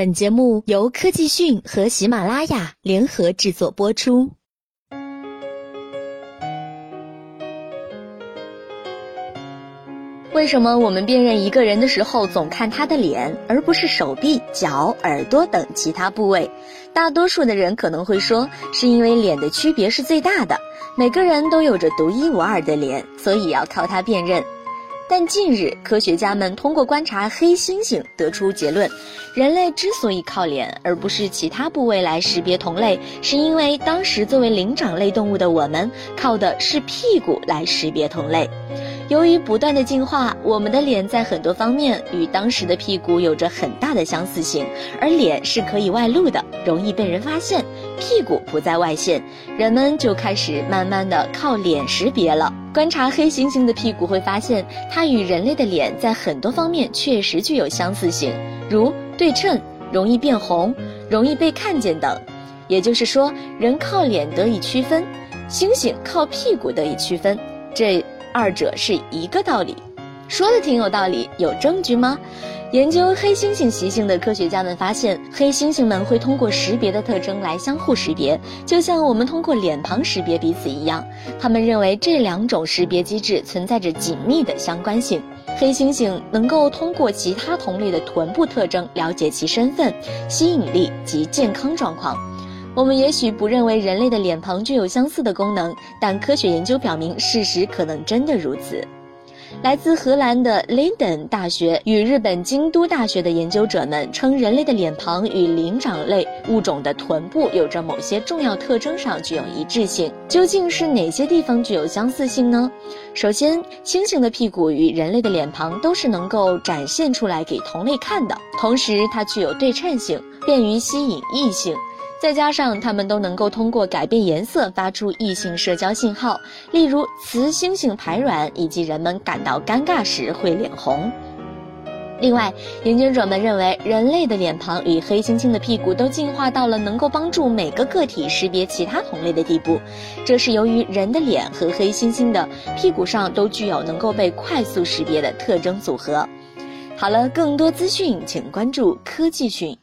本节目由科技讯和喜马拉雅联合制作播出。为什么我们辨认一个人的时候总看他的脸，而不是手臂、脚、耳朵等其他部位？大多数的人可能会说，是因为脸的区别是最大的，每个人都有着独一无二的脸，所以要靠它辨认。但近日，科学家们通过观察黑猩猩得出结论：人类之所以靠脸而不是其他部位来识别同类，是因为当时作为灵长类动物的我们靠的是屁股来识别同类。由于不断的进化，我们的脸在很多方面与当时的屁股有着很大的相似性，而脸是可以外露的，容易被人发现，屁股不再外现，人们就开始慢慢的靠脸识别了。观察黑猩猩的屁股会发现，它与人类的脸在很多方面确实具有相似性，如对称、容易变红、容易被看见等。也就是说，人靠脸得以区分，猩猩靠屁股得以区分。这。二者是一个道理，说的挺有道理，有证据吗？研究黑猩猩习性的科学家们发现，黑猩猩们会通过识别的特征来相互识别，就像我们通过脸庞识别彼此一样。他们认为这两种识别机制存在着紧密的相关性。黑猩猩能够通过其他同类的臀部特征了解其身份、吸引力及健康状况。我们也许不认为人类的脸庞具有相似的功能，但科学研究表明，事实可能真的如此。来自荷兰的 Linden 大学与日本京都大学的研究者们称，人类的脸庞与灵长类物种的臀部有着某些重要特征上具有一致性。究竟是哪些地方具有相似性呢？首先，猩猩的屁股与人类的脸庞都是能够展现出来给同类看的，同时它具有对称性，便于吸引异性。再加上它们都能够通过改变颜色发出异性社交信号，例如雌猩猩排卵以及人们感到尴尬时会脸红。另外，研究者们认为人类的脸庞与黑猩猩的屁股都进化到了能够帮助每个个体识别其他同类的地步，这是由于人的脸和黑猩猩的屁股上都具有能够被快速识别的特征组合。好了，更多资讯请关注科技讯。